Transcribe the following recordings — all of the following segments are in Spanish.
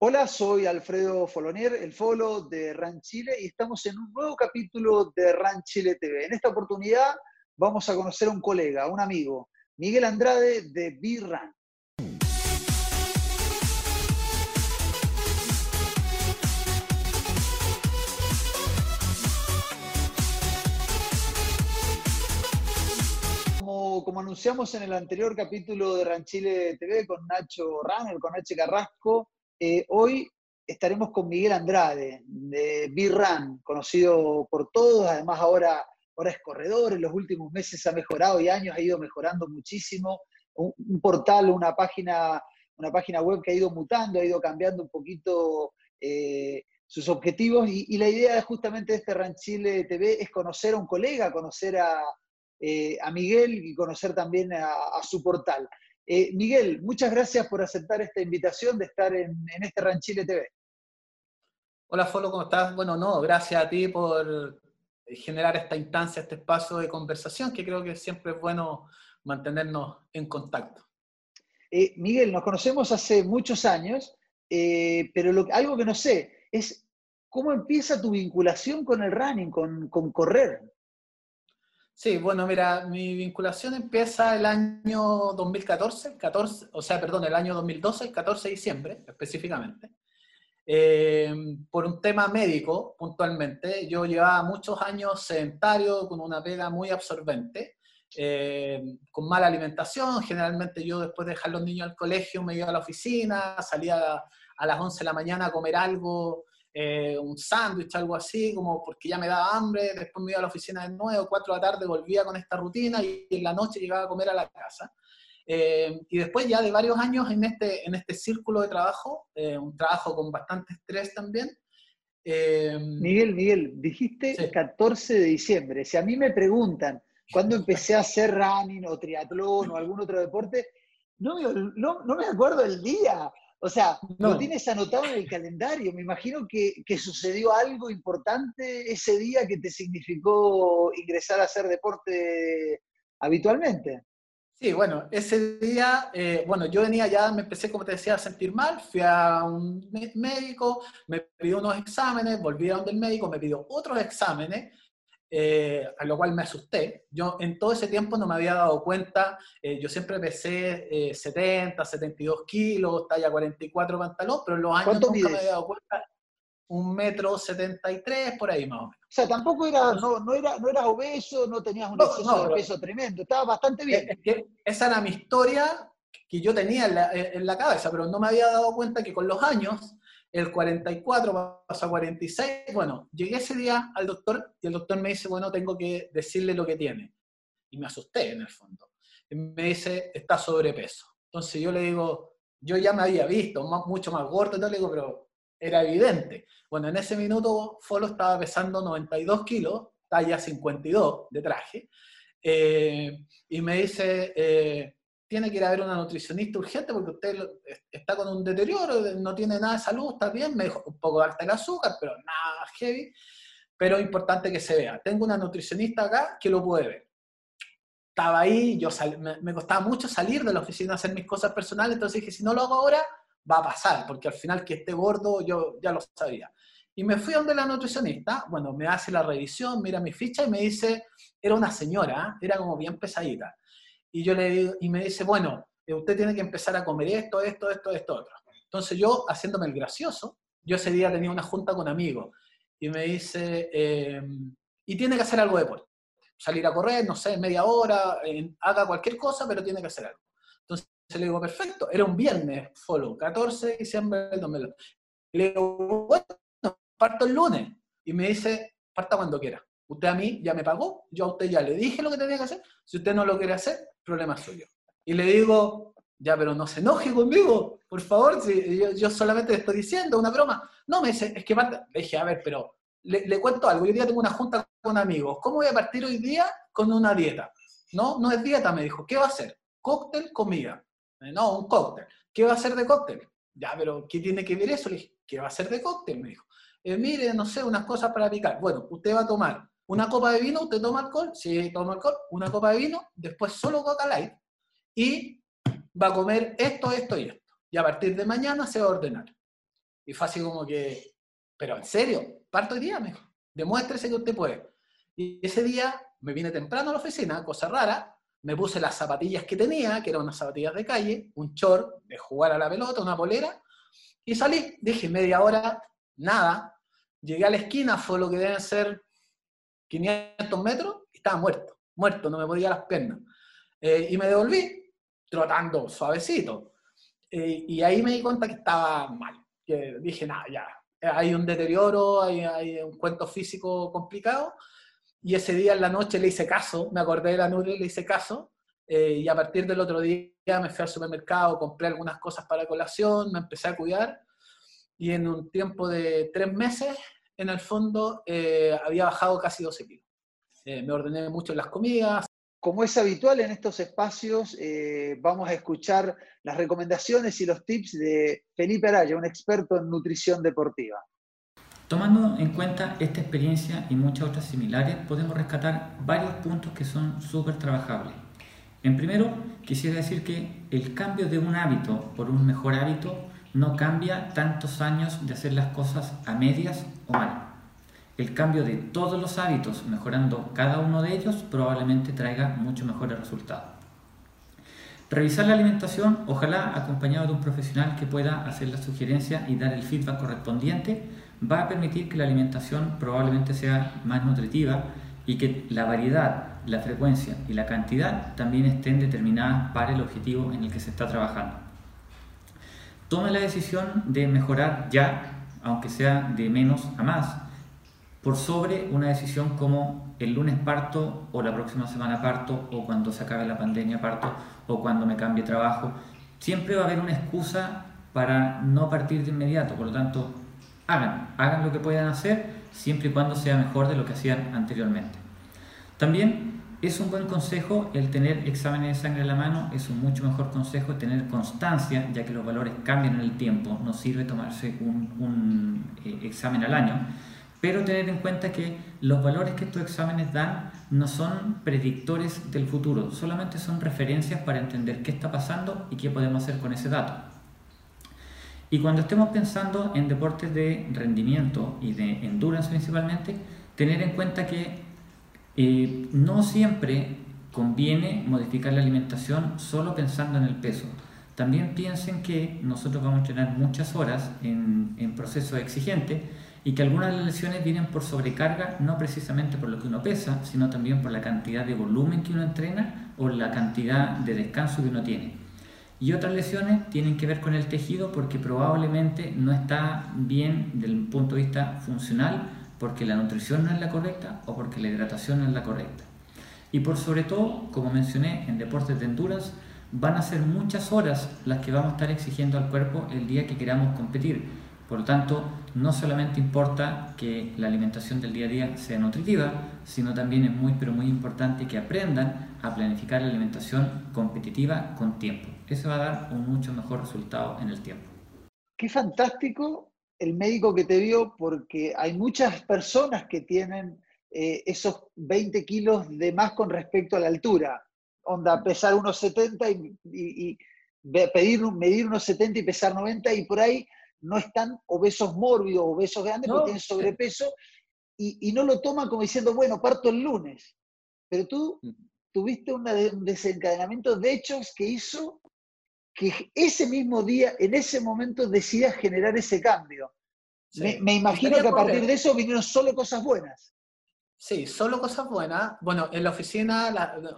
Hola, soy Alfredo Folonier, el Folo de RAN Chile, y estamos en un nuevo capítulo de RAN Chile TV. En esta oportunidad vamos a conocer a un colega, un amigo, Miguel Andrade de B-RAN. Como, anunciamos en el anterior capítulo de RAN Chile TV con Nacho Ranner, con H. Carrasco, eh, hoy estaremos con Miguel Andrade, de B-Run, conocido por todos, además ahora, ahora es corredor, en los últimos meses ha mejorado y años ha ido mejorando muchísimo, un, portal, una página, una página web que ha ido mutando, ha ido cambiando un poquito eh, sus objetivos y, la idea justamente de este RAN Chile TV es conocer a un colega, conocer a, eh, a Miguel y conocer también a su portal. Eh, Miguel, muchas gracias por aceptar esta invitación de estar en, en este Ranchile TV. Hola, Folo, ¿cómo estás? Bueno, no, gracias a ti por generar esta instancia, este espacio de conversación, que creo que siempre es bueno mantenernos en contacto. Eh, Miguel, nos conocemos hace muchos años, eh, pero lo, algo que no sé es cómo empieza tu vinculación con el running, con, con correr. Sí, bueno, mira, mi vinculación empieza el año 2014, 14, o sea, perdón, el año 2012, el 14 de diciembre específicamente, eh, por un tema médico puntualmente. Yo llevaba muchos años sedentario, con una pega muy absorbente, eh, con mala alimentación. Generalmente yo después de dejar los niños al colegio me iba a la oficina, salía a las 11 de la mañana a comer algo eh, un sándwich, algo así, como porque ya me daba hambre, después me iba a la oficina de nuevo, cuatro de la tarde volvía con esta rutina y en la noche llegaba a comer a la casa. Eh, y después ya de varios años en este, en este círculo de trabajo, eh, un trabajo con bastante estrés también. Eh, Miguel, Miguel, dijiste sí. 14 de diciembre. Si a mí me preguntan cuándo empecé a hacer running o triatlón o algún otro deporte, no, no, no me acuerdo el día. O sea, no. lo tienes anotado en el calendario. Me imagino que, que, sucedió algo importante ese día que te significó ingresar a hacer deporte habitualmente. Sí, bueno, ese día, eh, bueno, yo venía ya, me empecé, como te decía, a sentir mal, fui a un médico, me pidió unos exámenes, volví a donde el médico, me pidió otros exámenes, eh, a lo cual me asusté. Yo en todo ese tiempo no me había dado cuenta, eh, yo siempre pesé eh, 70, 72 kilos, talla 44 pantalón, pero en los años nunca mides? me había dado cuenta, un metro 73 por ahí más o menos. O sea, tampoco era, no, no era, no eras obeso, no tenías un no, exceso no, de peso tremendo, estaba bastante bien. Es que esa era mi historia que yo tenía en la, en la cabeza, pero no me había dado cuenta que con los años el 44 pasó a 46. Bueno, llegué ese día al doctor y el doctor me dice, bueno, tengo que decirle lo que tiene. Y me asusté en el fondo. Me dice, está sobrepeso. Entonces yo le digo, yo ya me había visto mucho más gordo, y le digo, pero era evidente. Bueno, en ese minuto Folo estaba pesando 92 kilos, talla 52 de traje, eh, y me dice, eh, tiene que ir a ver una nutricionista urgente porque usted está con un deterioro, no tiene nada de salud, está bien, me dijo un poco alta el azúcar, pero nada heavy, pero importante que se vea. Tengo una nutricionista acá que lo puede ver. Estaba ahí, yo sal, me, me, costaba mucho salir de la oficina a hacer mis cosas personales, entonces dije, si no lo hago ahora, va a pasar, porque al final que esté gordo yo ya lo sabía. Y me fui a donde la nutricionista, bueno, me hace la revisión, mira mi ficha y me dice, era una señora, era como bien pesadita y yo le digo, y me dice, bueno, eh, usted tiene que empezar a comer esto, esto, esto, esto, otro. Entonces yo, haciéndome el gracioso, yo ese día tenía una junta con amigos y me dice, eh, y tiene que hacer algo de deporte. Salir a correr, no sé, media hora, eh, haga cualquier cosa, pero tiene que hacer algo. Entonces le digo, perfecto, era un viernes, follow, 14 de diciembre del 2002. Le digo, bueno, parto el lunes. Y me dice, parta cuando quiera. Usted a mí ya me pagó, yo a usted ya le dije lo que tenía que hacer. Si usted no lo quiere hacer, problema suyo. Y le digo, ya, pero no se enoje conmigo, por favor, yo, solamente le estoy diciendo una broma. No, me dice, es que parte... le dije, a ver, pero le, le, cuento algo, hoy día tengo una junta con amigos, ¿cómo voy a partir hoy día con una dieta? No, no es dieta, me dijo, ¿qué va a hacer? Cóctel, comida. No, un cóctel. ¿Qué va a hacer de cóctel? Ya, pero ¿qué tiene que ver eso? Le dije, ¿qué va a hacer de cóctel? Me dijo, eh, mire, no sé, unas cosas para picar. Bueno, usted va a tomar una copa de vino, usted toma alcohol, sí, toma alcohol, una copa de vino, después solo Coca Light, y va a comer esto, esto y esto. Y a partir de mañana se va a ordenar. Y fue así como que, pero en serio, parto hoy día, me dijo, demuéstrese que usted puede. Y ese día me vine temprano a la oficina, cosa rara, me puse las zapatillas que tenía, que eran unas zapatillas de calle, un short de jugar a la pelota, una polera, y salí, dije media hora, nada, llegué a la esquina, fue lo que deben ser 500 metros, y estaba muerto, muerto, no me podía las piernas. Eh, y me devolví, trotando suavecito. Eh, y ahí me di cuenta que estaba mal, que dije, nada, ya, hay un deterioro, hay, hay, un cuento físico complicado, y ese día en la noche le hice caso, me acordé de la nube, le hice caso, eh, y a partir del otro día me fui al supermercado, compré algunas cosas para colación, me empecé a cuidar, y en un tiempo de tres meses, en el fondo, eh, había bajado casi 12 kilos. Eh, me ordené mucho en las comidas. Como es habitual en estos espacios, vamos a escuchar las recomendaciones y los tips de Felipe Araya, un experto en nutrición deportiva. Tomando en cuenta esta experiencia y muchas otras similares, podemos rescatar varios puntos que son súper trabajables. En primero, quisiera decir que el cambio de un hábito por un mejor hábito no cambia tantos años de hacer las cosas a medias o mal. El cambio de todos los hábitos, mejorando cada uno de ellos, probablemente traiga mucho mejores resultados. Revisar la alimentación, ojalá acompañado de un profesional que pueda hacer la sugerencia y dar el feedback correspondiente va a permitir que la alimentación probablemente sea más nutritiva y que la variedad, la frecuencia y la cantidad también estén determinadas para el objetivo en el que se está trabajando. Tome la decisión de mejorar ya, aunque sea de menos a más, por sobre una decisión como el lunes parto o la próxima semana parto o cuando se acabe la pandemia parto o cuando me cambie trabajo. Siempre va a haber una excusa para no partir de inmediato, por lo tanto hagan, hagan lo que puedan hacer siempre y cuando sea mejor de lo que hacían anteriormente. También es un buen consejo el tener exámenes de sangre en la mano, es un mucho mejor consejo tener constancia, ya que los valores cambian en el tiempo, no sirve tomarse un, eh, examen al año, pero tener en cuenta que los valores que estos exámenes dan no son predictores del futuro, solamente son referencias para entender qué está pasando y qué podemos hacer con ese dato. Y cuando estemos pensando en deportes de rendimiento y de endurance principalmente, tener en cuenta que eh, no siempre conviene modificar la alimentación solo pensando en el peso. También piensen que nosotros vamos a entrenar muchas horas en, en procesos exigentes y que algunas de las lesiones vienen por sobrecarga, no precisamente por lo que uno pesa, sino también por la cantidad de volumen que uno entrena o la cantidad de descanso que uno tiene. Y otras lesiones tienen que ver con el tejido porque probablemente no está bien desde el punto de vista funcional porque la nutrición no es la correcta o porque la hidratación no es la correcta. Y por sobre todo, como mencioné, en deportes de endurance van a ser muchas horas las que vamos a estar exigiendo al cuerpo el día que queramos competir por lo tanto, no solamente importa que la alimentación del día a día sea nutritiva, sino también es muy, pero muy importante que aprendan a planificar la alimentación competitiva con tiempo. Eso va a dar un mucho mejor resultado en el tiempo. Qué fantástico el médico que te vio, porque hay muchas personas que tienen eh, esos 20 kilos de más con respecto a la altura. Onda, pesar unos 70 y, y pedir, medir unos 70 y pesar 90 y por ahí no están obesos mórbidos, obesos grandes, porque tienen sobrepeso, y, no lo toman como diciendo, bueno, parto el lunes. Pero tú tuviste un desencadenamiento de hechos que hizo que ese mismo día, en ese momento, decidas generar ese cambio. Me, me, imagino que a partir de eso vinieron solo cosas buenas. Sí, solo cosas buenas. Bueno, en la oficina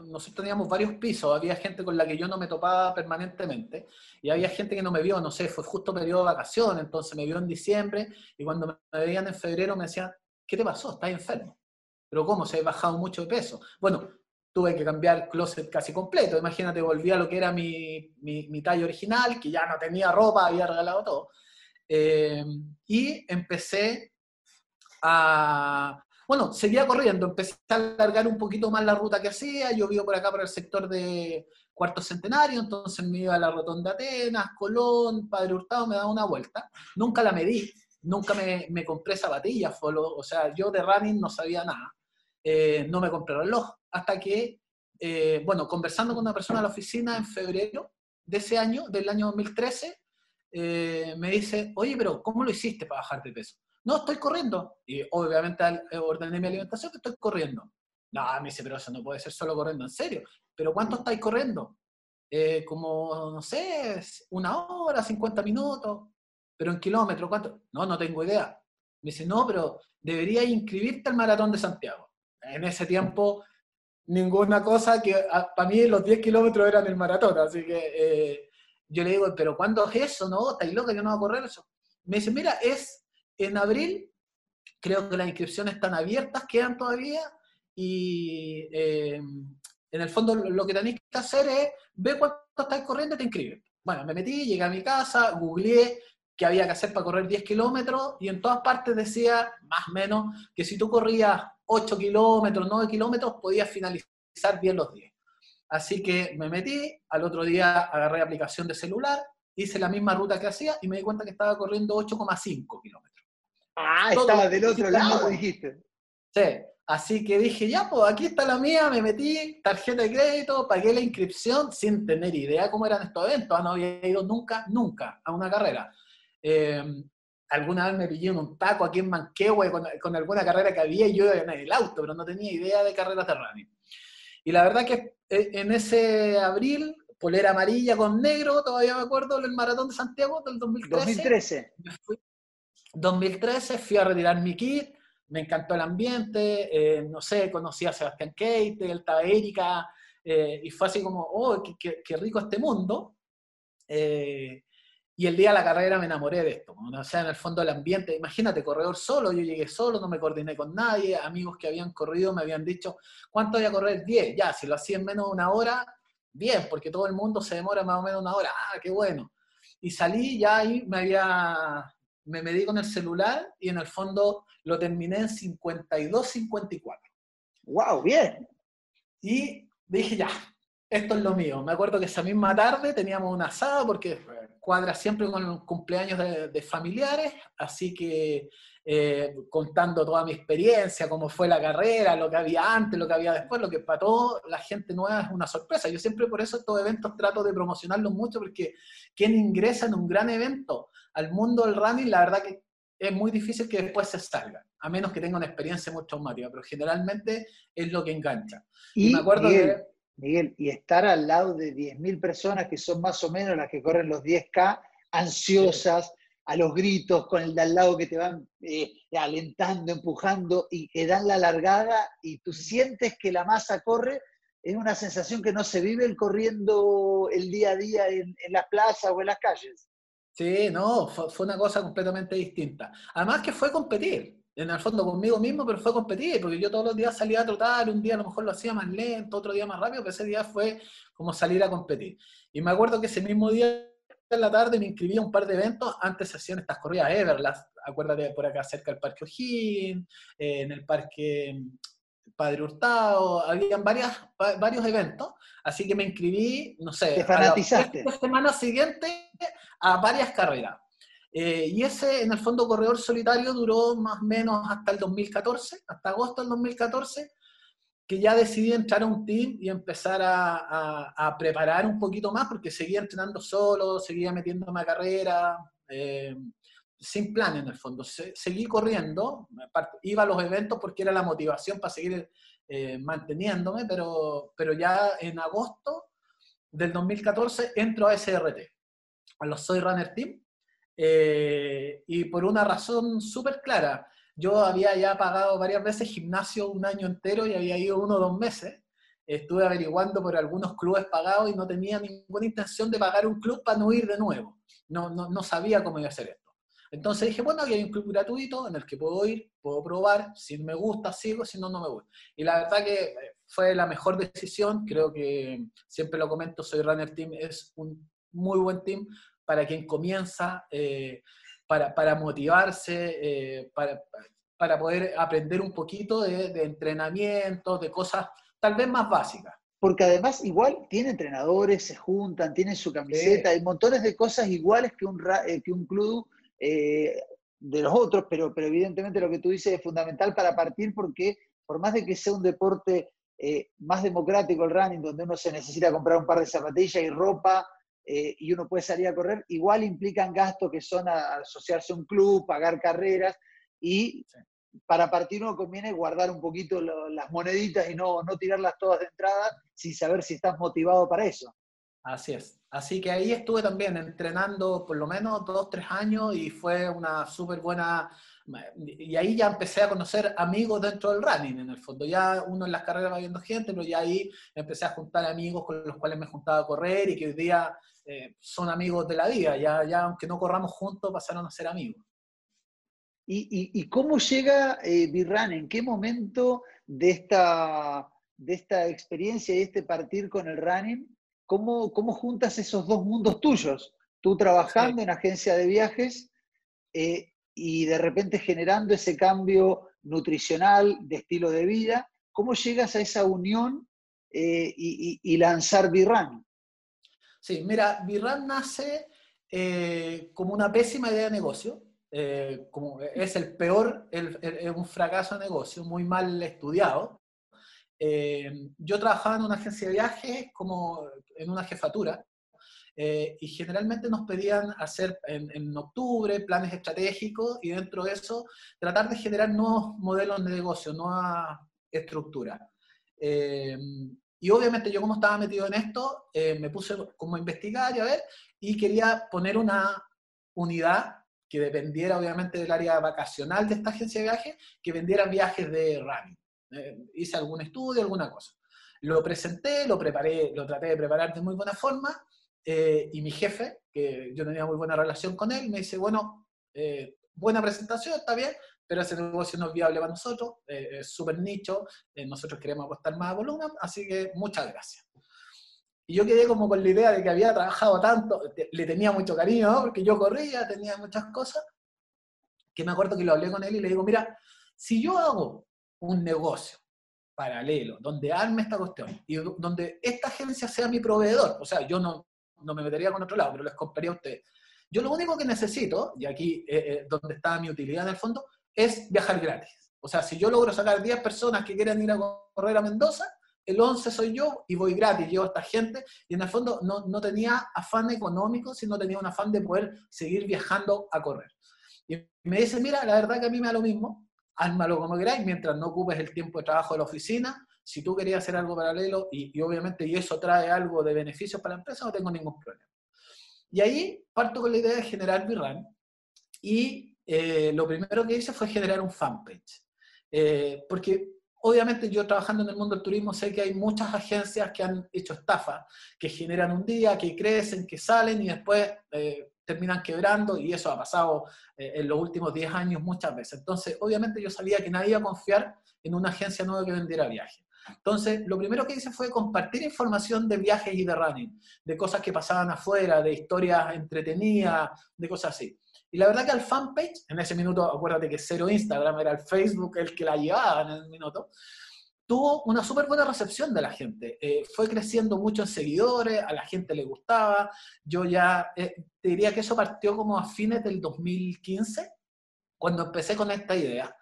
nosotros teníamos varios pisos, había gente con la que yo no me topaba permanentemente y había gente que no me vio, no sé, fue justo periodo de vacaciones, entonces me vio en diciembre y cuando me veían en febrero me decían, ¿qué te pasó? ¿Estás enfermo? Pero ¿cómo? Se ha bajado mucho de peso. Bueno, tuve que cambiar el closet casi completo. Imagínate, volví a lo que era mi, mi, talla original, que ya no tenía ropa, había regalado todo. Eh, y empecé a bueno, seguía corriendo, empecé a alargar un poquito más la ruta que hacía, yo vivo por acá por el sector de Cuarto Centenario, entonces me iba a la Rotonda Atenas, Colón, Padre Hurtado, me daba una vuelta. Nunca la medí, nunca me, me compré zapatillas, o sea, yo de running no sabía nada. Eh, no me compré reloj, hasta que, eh, bueno, conversando con una persona en la oficina en febrero de ese año, del año 2013, eh, me dice, oye, pero ¿cómo lo hiciste para bajar de peso? No, estoy corriendo. Y obviamente eh, ordené mi alimentación que estoy corriendo. No, me dice, pero eso no puede ser solo corriendo, en serio. ¿Pero cuánto estáis corriendo? Eh, como, no sé, una hora, 50 minutos. Pero en kilómetros, ¿cuánto? No, no tengo idea. Me dice, no, pero deberías inscribirte al maratón de Santiago. En ese tiempo, ninguna cosa que para mí los 10 kilómetros eran el maratón. Así que eh, yo le digo, pero ¿cuándo es eso? No, estáis loca, yo no voy a correr eso. Me dice, mira, es en abril, creo que las inscripciones están abiertas, quedan todavía, y eh, en el fondo lo que tenéis que hacer es ver cuánto estáis corriendo y te inscribes. Bueno, me metí, llegué a mi casa, googleé qué había que hacer para correr 10 kilómetros y en todas partes decía, más o menos, que si tú corrías 8 kilómetros, 9 kilómetros, podías finalizar bien los 10. Así que me metí, al otro día agarré aplicación de celular, hice la misma ruta que hacía y me di cuenta que estaba corriendo 8,5 kilómetros. Ah, estaba del otro lado, dijiste. Sí, así que dije, ya, pues aquí está la mía, me metí, tarjeta de crédito, pagué la inscripción sin tener idea cómo eran estos eventos, no había ido nunca, nunca a una carrera. Eh, alguna vez me pillé en un taco aquí en Manquehue con, con, alguna carrera que había y yo en el auto, pero no tenía idea de carreras de running. Y la verdad que eh, en ese abril, polera amarilla con negro, todavía me acuerdo, el maratón de Santiago del 2013. 2013. 2013 fui a retirar mi kit, me encantó el ambiente, eh, no sé, conocí a Sebastián Kate, estaba Erika, eh, y fue así como, oh, qué, qué rico este mundo. Eh, y el día de la carrera me enamoré de esto, o sea, en el fondo del ambiente, imagínate, corredor solo, yo llegué solo, no me coordiné con nadie, amigos que habían corrido me habían dicho, ¿cuánto voy a correr? 10, ya, si lo hacía en menos de una hora, bien, porque todo el mundo se demora más o menos una hora, ah, qué bueno. Y salí, ya ahí me había, me medí con el celular y en el fondo lo terminé en 52-54. ¡Wow! Bien. Y dije, ya, esto es lo mío. Me acuerdo que esa misma tarde teníamos un asado porque cuadra siempre con el cumpleaños de, familiares, así que eh, contando toda mi experiencia, cómo fue la carrera, lo que había antes, lo que había después, lo que para toda la gente nueva es una sorpresa. Yo siempre por eso estos eventos trato de promocionarlos mucho porque quien ingresa en un gran evento al mundo del running, la verdad que es muy difícil que después se salga, a menos que tenga una experiencia muy traumática, pero generalmente es lo que engancha. Y, me acuerdo Miguel, Miguel, y estar al lado de 10.000 personas que son más o menos las que corren los 10K, ansiosas, a los gritos, con el de al lado que te van eh, alentando, empujando y que dan la largada y tú sientes que la masa corre, es una sensación que no se vive corriendo el día a día en las plazas o en las calles. Sí, no, fue, una cosa completamente distinta. Además que fue competir, en el fondo conmigo mismo, pero fue competir, porque yo todos los días salía a trotar, un día a lo mejor lo hacía más lento, otro día más rápido, pero ese día fue como salir a competir. Y me acuerdo que ese mismo día en la tarde me inscribí a un par de eventos, antes se hacían estas corridas Everlast, acuérdate por acá cerca del Parque O'Higgins, eh, en el Parque Padre Hurtado, habían varias, varios eventos, así que me inscribí, no sé, Te fanatizaste. la semana siguiente a varias carreras. Eh, y ese, en el fondo, corredor solitario duró más o menos hasta el 2014, hasta agosto del 2014, que ya decidí entrar a un team y empezar a, preparar un poquito más, porque seguía entrenando solo, seguía metiéndome a carrera, eh, sin plan en el fondo. seguí corriendo, iba a los eventos porque era la motivación para seguir eh, manteniéndome, pero, pero ya en agosto del 2014 entro a SRT, a los Soy Runner Team, eh, y por una razón súper clara. Yo había ya pagado varias veces gimnasio un año entero y había ido uno o dos meses. Estuve averiguando por algunos clubes pagados y no tenía ninguna intención de pagar un club para no ir de nuevo. No, no, no sabía cómo iba a hacer esto. Entonces dije, bueno, aquí hay un club gratuito en el que puedo ir, puedo probar, si me gusta, sigo, si no, no me gusta. Y la verdad que eh, fue la mejor decisión, creo que siempre lo comento, Soy Runner Team es un muy buen team para quien comienza, eh, para, para, motivarse, eh, para, para, poder aprender un poquito de, de entrenamiento, de cosas tal vez más básicas. Porque además igual tiene entrenadores, se juntan, tienen su camiseta, hay montones de cosas iguales que un, que un club eh, de los otros, pero, pero evidentemente lo que tú dices es fundamental para partir porque por más de que sea un deporte eh, más democrático el running, donde uno se necesita comprar un par de zapatillas y ropa, eh, y uno puede salir a correr, igual implican gastos que son asociarse a un club, pagar carreras, y para partir uno conviene guardar un poquito las moneditas y no, no tirarlas todas de entrada sin saber si estás motivado para eso. Así es. Así que ahí estuve también entrenando por lo menos dos, tres años y fue una súper buena... Y ahí ya empecé a conocer amigos dentro del running, en el fondo. Ya uno en las carreras va viendo gente, pero ya ahí empecé a juntar amigos con los cuales me juntaba a correr y que hoy día eh, son amigos de la vida. Ya, ya aunque no corramos juntos, pasaron a ser amigos. ¿Y, cómo llega eh, Birran? ¿En qué momento de esta, de esta experiencia y este partir con el running ¿Cómo, juntas esos dos mundos tuyos? Tú trabajando en agencia de viajes eh, y de repente generando ese cambio nutricional de estilo de vida. ¿Cómo llegas a esa unión eh, y, lanzar Birran? Sí, mira, Birran nace eh, como una pésima idea de negocio. como es el peor, es un fracaso de negocio, muy mal estudiado. Eh, yo trabajaba en una agencia de viajes como en una jefatura eh, y generalmente nos pedían hacer en, octubre planes estratégicos y dentro de eso tratar de generar nuevos modelos de negocio, nueva estructura. Eh, y obviamente yo como estaba metido en esto, me puse como a investigar y a ver, y quería poner una unidad que dependiera obviamente del área vacacional de esta agencia de viajes, que vendiera viajes de running. Eh, hice algún estudio, alguna cosa. Lo presenté, lo preparé, lo traté de preparar de muy buena forma, eh, y mi jefe, que yo tenía muy buena relación con él, me dice, bueno, eh, buena presentación, está bien, pero ese negocio no es viable para nosotros, es súper nicho, nosotros queremos apostar más a volumen, así que muchas gracias. Y yo quedé como con la idea de que había trabajado tanto, le tenía mucho cariño, porque yo corría, tenía muchas cosas, que me acuerdo que lo hablé con él y le digo, mira, si yo hago un negocio paralelo, donde arme esta cuestión y donde esta agencia sea mi proveedor, o sea, yo no, no me metería con otro lado, pero les compraría a ustedes. Yo lo único que necesito, y aquí eh, eh, donde está mi utilidad en el fondo, es viajar gratis. O sea, si yo logro sacar 10 personas que quieran ir a correr a Mendoza, el 11 soy yo y voy gratis, llevo a esta gente, y en el fondo no, no tenía afán económico, sino tenía un afán de poder seguir viajando a correr. Y me dice, mira, la verdad que a mí me da lo mismo, házmalo como queráis, mientras no ocupes el tiempo de trabajo de la oficina. Si tú querías hacer algo paralelo y, obviamente y eso trae algo de beneficios para la empresa, no tengo ningún problema. Y ahí parto con la idea de generar VRAN y eh, lo primero que hice fue generar un fanpage. Eh, porque obviamente yo trabajando en el mundo del turismo sé que hay muchas agencias que han hecho estafa, que generan un día, que crecen, que salen y después eh, terminan quebrando y eso ha pasado en los últimos 10 años muchas veces. Entonces, obviamente yo sabía que nadie iba a confiar en una agencia nueva que vendiera viajes. Entonces, lo primero que hice fue compartir información de viajes y de running, de cosas que pasaban afuera, de historias entretenidas, de cosas así. Y la verdad que al fanpage, en ese minuto, acuérdate que cero Instagram, era el Facebook el que la llevaba en el minuto, tuvo una súper buena recepción de la gente. Eh, fue creciendo mucho en seguidores, a la gente le gustaba. Yo ya eh, te diría que eso partió como a fines del 2015, cuando empecé con esta idea,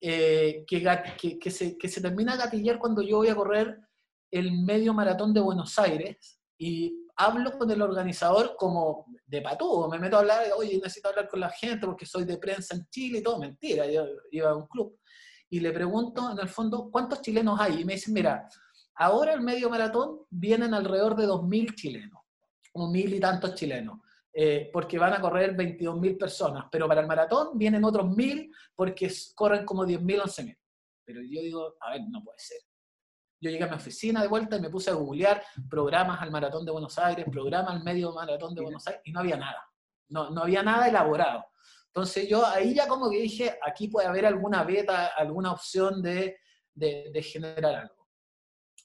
eh, que, se, que se termina a gatillar cuando yo voy a correr el medio maratón de Buenos Aires y hablo con el organizador como de patudo, me meto a hablar, oye, necesito hablar con la gente porque soy de prensa en Chile y todo, mentira, yo iba a un club. Y le pregunto, en el fondo, ¿cuántos chilenos hay? Y me dicen, mira, ahora el medio maratón vienen alrededor de 2.000 chilenos, o mil y tantos chilenos, eh, porque van a correr 22.000 personas, pero para el maratón vienen otros 1.000 porque corren como 10.000, 11.000. Pero yo digo, a ver, no puede ser. Yo llegué a mi oficina de vuelta y me puse a googlear programas al Maratón de Buenos Aires, programas al Medio Maratón de Buenos Aires, y no había nada. No, no había nada elaborado. Entonces yo ahí ya como que dije, aquí puede haber alguna beta, alguna opción de, de, generar algo.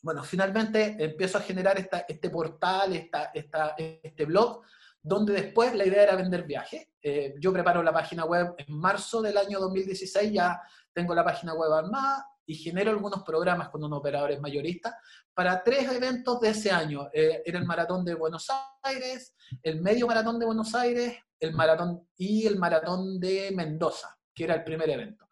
Bueno, finalmente empiezo a generar esta, este portal, esta, esta, este blog, donde después la idea era vender viajes. Eh, yo preparo la página web en marzo del año 2016, ya tengo la página web armada y genero algunos programas con unos operadores mayoristas para tres eventos de ese año. Eh, era el Maratón de Buenos Aires, el Medio Maratón de Buenos Aires, el maratón y el maratón de Mendoza, que era el primer evento.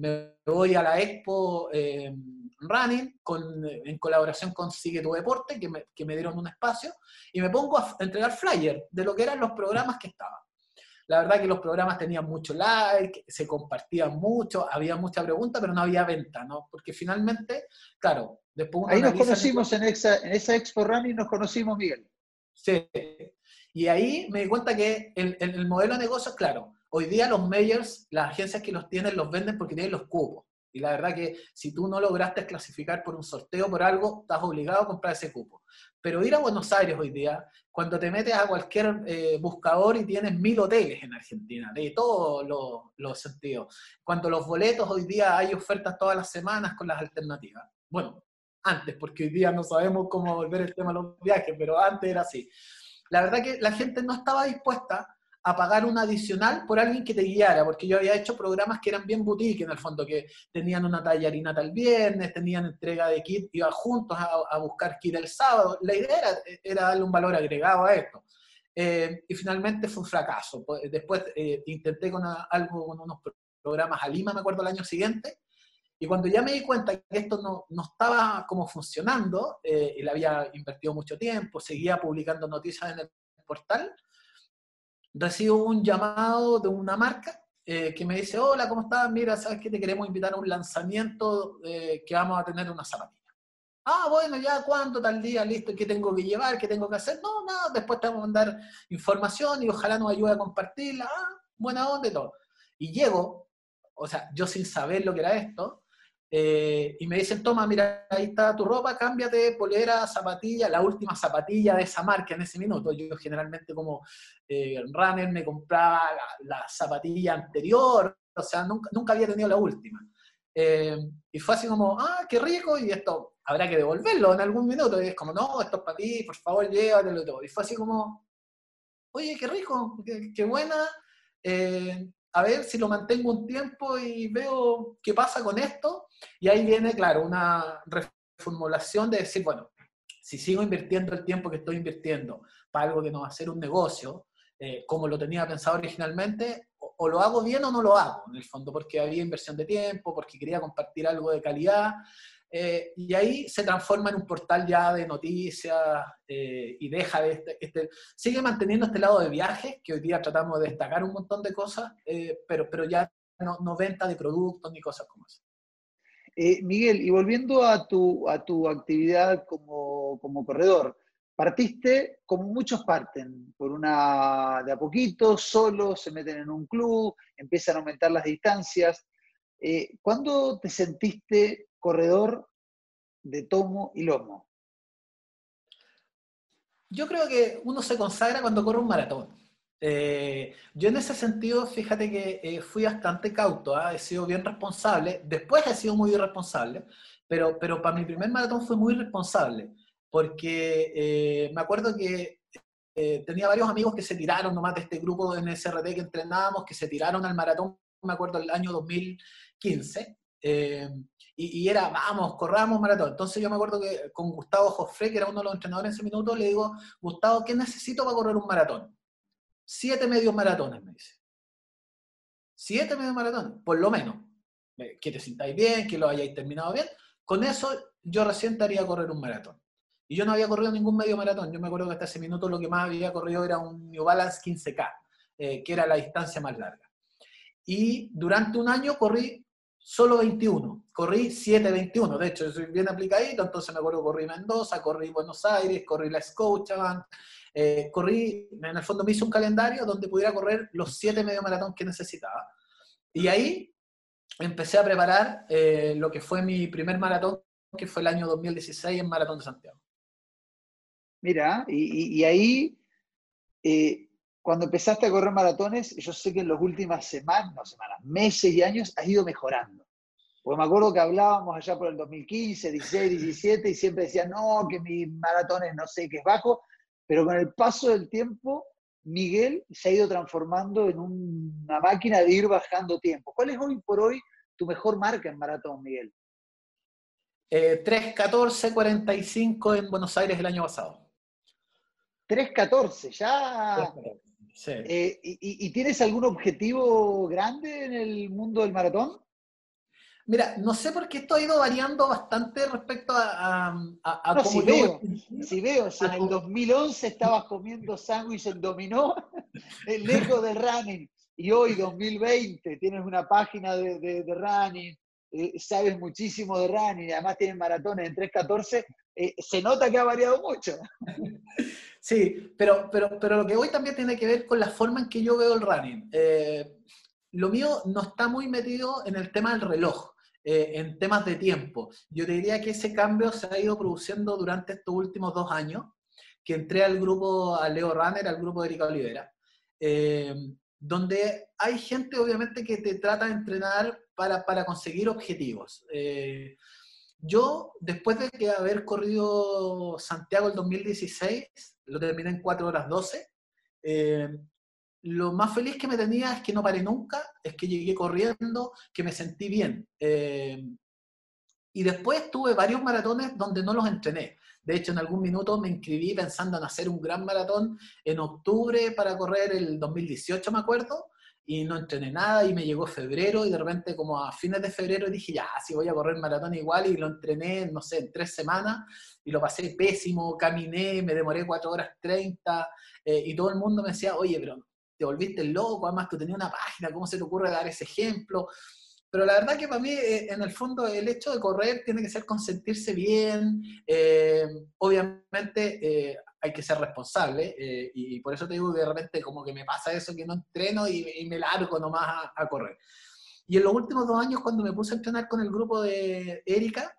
Me voy a la Expo eh, Running con, en colaboración con Sigue tu Deporte, que me, que me dieron un espacio, y me pongo a entregar flyer de lo que eran los programas que estaban. La verdad que los programas tenían mucho like, se compartían mucho, había mucha pregunta, pero no había venta, ¿no? Porque finalmente, claro, después Ahí nos conocimos en esa, en esa Expo Running, nos conocimos, Miguel. Sí. Y ahí me di cuenta que el, el, modelo de negocio claro. Hoy día los majors, las agencias que los tienen, los venden porque tienen los cupos. Y la verdad que si tú no lograste clasificar por un sorteo, por algo, estás obligado a comprar ese cupo. Pero ir a Buenos Aires hoy día, cuando te metes a cualquier eh, buscador y tienes mil hoteles en Argentina, de todos los, sentidos, cuando los boletos hoy día hay ofertas todas las semanas con las alternativas. Bueno, antes, porque hoy día no sabemos cómo volver el tema de los viajes, pero antes era así. La verdad que la gente no estaba dispuesta a pagar un adicional por alguien que te guiara, porque yo había hecho programas que eran bien boutique en el fondo, que tenían una tallarina el viernes, tenían entrega de kit, iba juntos a, buscar kit el sábado. La idea era, darle un valor agregado a esto. Eh, y finalmente fue un fracaso. Pues, después eh, intenté con algo con unos programas a Lima, me acuerdo, el año siguiente, y cuando ya me di cuenta que esto no, no estaba como funcionando, eh, y le había invertido mucho tiempo, seguía publicando noticias en el portal, recibo un llamado de una marca eh, que me dice, hola, ¿cómo estás? Mira, ¿sabes que te queremos invitar a un lanzamiento eh, que vamos a tener una zapatilla? Ah, bueno, ya, ¿cuánto tal día? Listo, ¿qué tengo que llevar? ¿Qué tengo que hacer? No, no, después te vamos a mandar información y ojalá nos ayude a compartirla. Ah, buena onda y todo. Y llego, o sea, yo sin saber lo que era esto, eh, y me dicen, toma, mira, ahí está tu ropa, cámbiate, polera, zapatilla, la última zapatilla de esa marca en ese minuto. Yo generalmente como eh, runner me compraba la, zapatilla anterior, o sea, nunca, nunca había tenido la última. Eh, y fue así como, ah, qué rico, y esto habrá que devolverlo en algún minuto. Y es como, no, esto es para ti, por favor, llévatelo todo. Y fue así como, oye, qué rico, qué, buena a ver si lo mantengo un tiempo y veo qué pasa con esto. Y ahí viene, claro, una reformulación de decir, bueno, si sigo invirtiendo el tiempo que estoy invirtiendo para algo que no va a ser un negocio, eh, como lo tenía pensado originalmente, o, lo hago bien o no lo hago, en el fondo, porque había inversión de tiempo, porque quería compartir algo de calidad, eh, y ahí se transforma en un portal ya de noticias eh, y deja de este, este, sigue manteniendo este lado de viajes, que hoy día tratamos de destacar un montón de cosas, eh, pero, pero ya no, venta de productos ni cosas como eso. Miguel, y volviendo a tu, a tu actividad como, como corredor, partiste como muchos parten, por una de a poquito, solo, se meten en un club, empiezan a aumentar las distancias. ¿Cuándo te sentiste corredor de tomo y lomo? Yo creo que uno se consagra cuando corre un maratón. Eh, yo en ese sentido, fíjate que eh, fui bastante cauto, ¿ah? he sido bien responsable, después he sido muy irresponsable, pero, pero para mi primer maratón fue muy responsable, porque eh, me acuerdo que tenía varios amigos que se tiraron nomás de este grupo en SRT que entrenábamos, que se tiraron al maratón, me acuerdo el año 2015, y, era, vamos, corramos maratón. Entonces yo me acuerdo que con Gustavo Joffre, que era uno de los entrenadores en ese minuto, le digo, Gustavo, ¿qué necesito para correr un maratón? Siete medios maratones, me dice. Siete medios maratones, por lo menos. Que te sintáis bien, que lo hayáis terminado bien. Con eso yo recién estaría a correr un maratón. Y yo no había corrido ningún medio maratón. Yo me acuerdo que hasta ese minuto lo que más había corrido era un New Balance 15K, eh, que era la distancia más larga. Y durante un año corrí solo 21. Corrí 7.21. De hecho, soy bien aplicadito, entonces me acuerdo corrí Mendoza, corrí Buenos Aires, corrí la Scotiabank, eh, corrí, en el fondo me hice un calendario donde pudiera correr los 7 medio maratón que necesitaba. Y ahí empecé a preparar eh, lo que fue mi primer maratón, que fue el año 2016 en Maratón de Santiago. Mira, y, ahí eh, cuando empezaste a correr maratones, yo sé que en las últimas semanas, no semanas, meses y años has ido mejorando. Porque me acuerdo que hablábamos allá por el 2015, 16, 17 y siempre decían, no, que mi maratones no sé, que es bajo, pero con el paso del tiempo, Miguel se ha ido transformando en una máquina de ir bajando tiempo. ¿Cuál es hoy por hoy tu mejor marca en maratón, Miguel? Eh, 3.14.45 en Buenos Aires el año pasado. 3.14, ya eh, y, tienes algún objetivo grande en el mundo del maratón? Mira, no sé por qué esto ha ido variando bastante respecto a, a, no, si veo, si veo, si en el 2011 estabas comiendo sándwich en dominó, lejos del running, y hoy, 2020, tienes una página de, de, running, eh, sabes muchísimo de running, y además tienes maratones en 3.14, eh, se nota que ha variado mucho. Sí, pero, pero, pero lo que hoy también tiene que ver con la forma en que yo veo el running. Eh, lo mío no está muy metido en el tema del reloj. Eh, en temas de tiempo. Yo te diría que ese cambio se ha ido produciendo durante estos últimos dos años, que entré al grupo, a Leo Runner, al grupo de Erika Olivera, eh, donde hay gente obviamente que te trata de entrenar para, para conseguir objetivos. Eh, yo, después de que haber corrido Santiago el 2016, lo terminé en 4 horas 12, lo más feliz que me tenía es que no paré nunca, es que llegué corriendo, que me sentí bien. Eh, y después tuve varios maratones donde no los entrené. De hecho, en algún minuto me inscribí pensando en hacer un gran maratón en octubre para correr el 2018, me acuerdo, y no entrené nada y me llegó febrero y de repente como a fines de febrero dije, ya, si voy a correr maratón igual y lo entrené, no sé, en tres semanas y lo pasé pésimo, caminé, me demoré cuatro horas 30 eh, y todo el mundo me decía, oye, pero te volviste loco, además tú tenías una página, ¿cómo se te ocurre dar ese ejemplo? Pero la verdad que para mí, eh, en el fondo, el hecho de correr tiene que ser con sentirse bien. Eh, obviamente eh, hay que ser responsable y por eso te digo que de repente como que me pasa eso, que no entreno y, me largo nomás a, a, correr. Y en los últimos dos años, cuando me puse a entrenar con el grupo de Erika,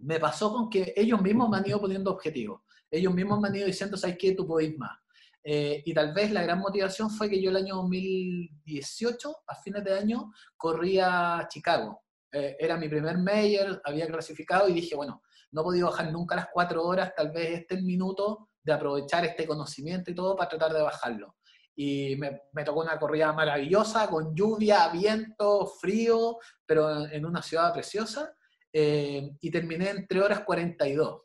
me pasó con que ellos mismos me han ido poniendo objetivos. Ellos mismos me han ido diciendo, ¿sabes qué? Tú podés más. Eh, y tal vez la gran motivación fue que yo el año 2018, a fines de año, corría a Chicago. Eh, era mi primer mayor, había clasificado y dije, bueno, no he podido bajar nunca las cuatro horas, tal vez este es el minuto de aprovechar este conocimiento y todo para tratar de bajarlo. Y me, tocó una corrida maravillosa, con lluvia, viento, frío, pero en una ciudad preciosa. Eh, y terminé en 3 horas 42.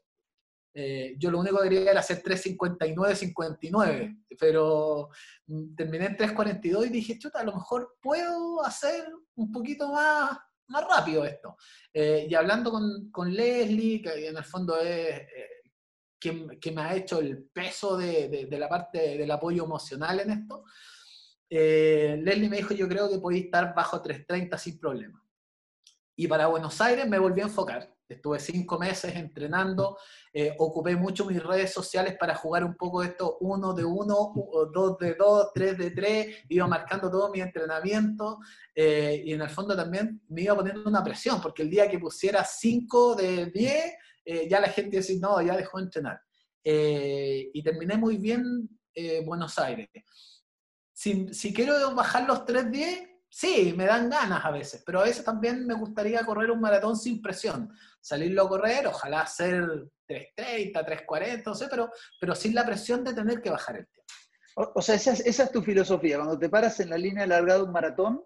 Eh, yo lo único que quería era hacer 3.59, 59, pero mm, terminé en 3.42 y dije, chuta, a lo mejor puedo hacer un poquito más, más rápido esto. Eh, y hablando con, con, Leslie, que en el fondo es eh, quien, me ha hecho el peso de, de, la parte del apoyo emocional en esto, Leslie me dijo, yo creo que podéis estar bajo 3.30 sin problema. Y para Buenos Aires me volví a enfocar. Estuve cinco meses entrenando, eh, ocupé mucho mis redes sociales para jugar un poco esto uno de uno, dos de dos, tres de tres, iba marcando todo mi entrenamiento eh, y en el fondo también me iba poniendo una presión, porque el día que pusiera cinco de diez, eh, ya la gente decía, no, ya dejó de entrenar. y terminé muy bien Buenos Aires. Si, si quiero bajar los 3.10, sí, me dan ganas a veces, pero a veces también me gustaría correr un maratón sin presión, salirlo a correr, ojalá hacer 3.30, 3.40, no sé, pero, pero sin la presión de tener que bajar el tiempo. O, sea, esa es, tu filosofía, cuando te paras en la línea larga de un maratón,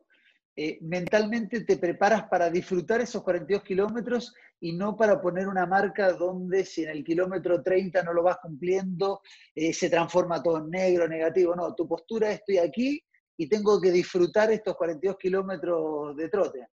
eh, mentalmente te preparas para disfrutar esos 42 kilómetros y no para poner una marca donde si en el kilómetro 30 no lo vas cumpliendo, eh, se transforma todo en negro, negativo. No, tu postura es estoy aquí, y tengo que disfrutar estos 42 kilómetros de trote.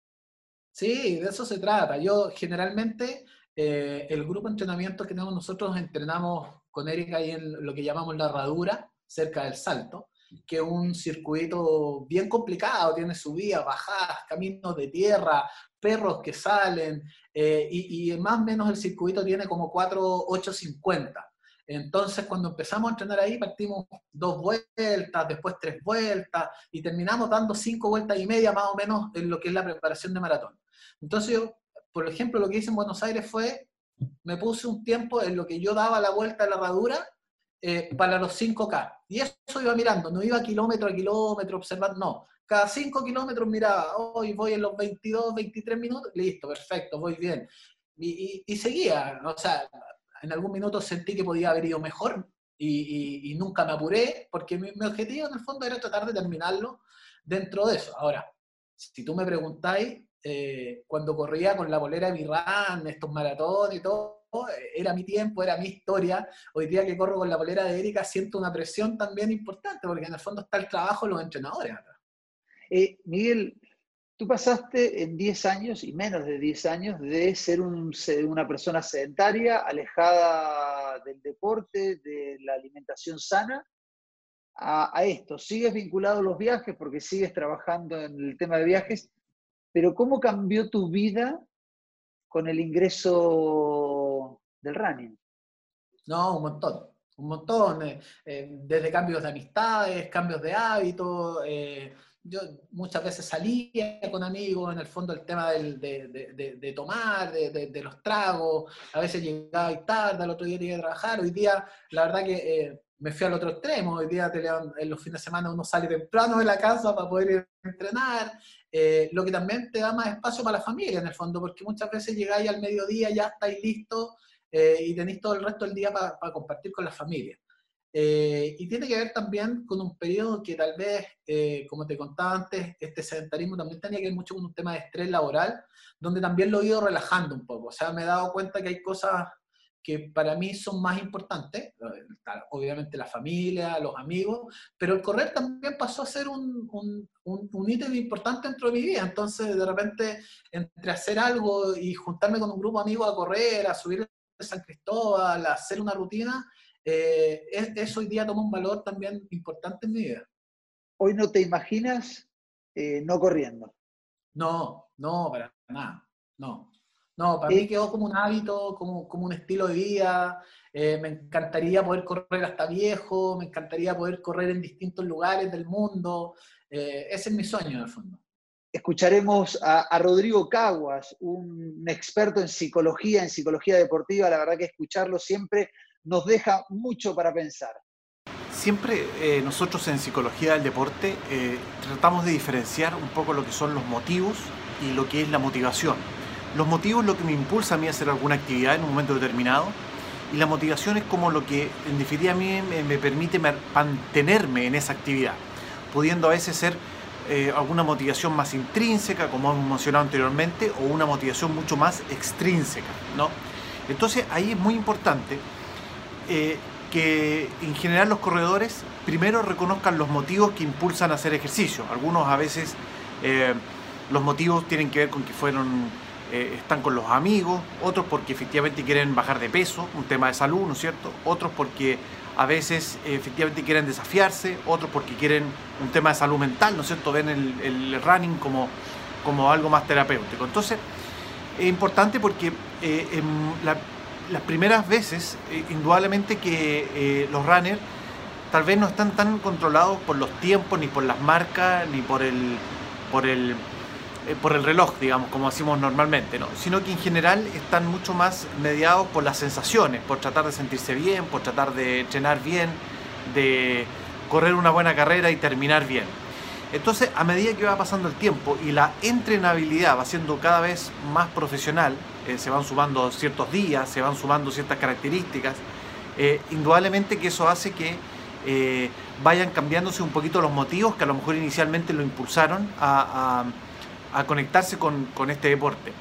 Sí, de eso se trata. Yo generalmente, eh, el grupo de entrenamiento que tenemos nosotros, entrenamos con Erika ahí en lo que llamamos la herradura, cerca del salto, que es un circuito bien complicado, tiene subidas, bajadas, caminos de tierra, perros que salen, eh, y, más o menos el circuito tiene como 4,850. Entonces, cuando empezamos a entrenar ahí, partimos dos vueltas, después tres vueltas, y terminamos dando cinco vueltas y media más o menos en lo que es la preparación de maratón. Entonces, yo, por ejemplo, lo que hice en Buenos Aires fue, me puse un tiempo en lo que yo daba la vuelta a la herradura eh, para los 5K. Y eso iba mirando, no iba kilómetro a kilómetro observando, no. Cada 5 kilómetros miraba, hoy voy en los 22, 23 minutos, listo, perfecto, voy bien. Y, y, y seguía, o sea, en algún minuto sentí que podía haber ido mejor y, nunca me apuré, porque mi, objetivo en el fondo era tratar de terminarlo dentro de eso. Ahora, si tú me preguntáis, eh, cuando corría con la bolera de Virán, estos maratones y todo, era mi tiempo, era mi historia. Hoy día que corro con la bolera de Erika siento una presión también importante, porque en el fondo está el trabajo de los entrenadores. Eh, Miguel, Tú pasaste en 10 años y menos de 10 años de ser una persona sedentaria, alejada del deporte, de la alimentación sana, a, esto. Sigues vinculado a los viajes porque sigues trabajando en el tema de viajes, pero ¿cómo cambió tu vida con el ingreso del running? No, un montón, un montón. Eh, eh, desde cambios de amistades, cambios de hábitos. Eh, yo muchas veces salía con amigos, en el fondo el tema del, de, tomar, de, los tragos, a veces llegaba tarde, al otro día tenía que trabajar, hoy día la verdad que me fui al otro extremo, hoy día en los fines de semana uno sale temprano de la casa para poder ir a entrenar, lo que también te da más espacio para la familia en el fondo, porque muchas veces llegáis al mediodía, ya estáis listos eh, y tenéis todo el resto del día para, para compartir con la familia. Eh, y tiene que ver también con un periodo que tal vez, eh, como te contaba antes, este sedentarismo también tenía que ver mucho con un tema de estrés laboral, donde también lo he ido relajando un poco. O sea, me he dado cuenta que hay cosas que para mí son más importantes, obviamente la familia, los amigos, pero el correr también pasó a ser un, un, un, ítem importante dentro de mi vida. Entonces, de repente, entre hacer algo y juntarme con un grupo de amigos a correr, a subir a San Cristóbal, hacer una rutina, eh, eso hoy día toma un valor también importante en mi vida. Hoy no te imaginas eh, no corriendo. No, no, para nada, no. No, para mí quedó como un hábito, como, como un estilo de vida. Eh, me encantaría poder correr hasta viejo, me encantaría poder correr en distintos lugares del mundo. ese es mi sueño, en el fondo. Escucharemos a, Rodrigo Caguas, un experto en psicología, en psicología deportiva. La verdad que escucharlo siempre nos deja mucho para pensar. Siempre eh, nosotros en psicología del deporte eh, tratamos de diferenciar un poco lo que son los motivos y lo que es la motivación. Los motivos es lo que me impulsa a mí a hacer alguna actividad en un momento determinado y la motivación es como lo que en definitiva a mí me, permite mantenerme en esa actividad, pudiendo a veces ser eh, alguna motivación más intrínseca, como hemos mencionado anteriormente, o una motivación mucho más extrínseca. ¿no? Entonces ahí es muy importante eh, que en general los corredores primero reconozcan los motivos que impulsan a hacer ejercicio. Algunos a veces eh, los motivos tienen que ver con que fueron están con los amigos, otros porque efectivamente quieren bajar de peso, un tema de salud, ¿no es cierto? Otros porque a veces efectivamente quieren desafiarse, otros porque quieren un tema de salud mental, ¿no es cierto? Ven el, running como, como algo más terapéutico. Entonces, es importante porque la, las primeras veces, eh, indudablemente que eh, los runners tal vez no están tan controlados por los tiempos, ni por las marcas, ni por el, por el, eh, por el reloj, digamos, como decimos normalmente, ¿no? sino que en general están mucho más mediados por las sensaciones, por tratar de sentirse bien, por tratar de entrenar bien, de correr una buena carrera y terminar bien. Entonces, a medida que va pasando el tiempo y la entrenabilidad va siendo cada vez más profesional, eh, se van sumando ciertos días, se van sumando ciertas características, eh, indudablemente que eso hace que eh, vayan cambiándose un poquito los motivos que a lo mejor inicialmente lo impulsaron a, conectarse con, este deporte.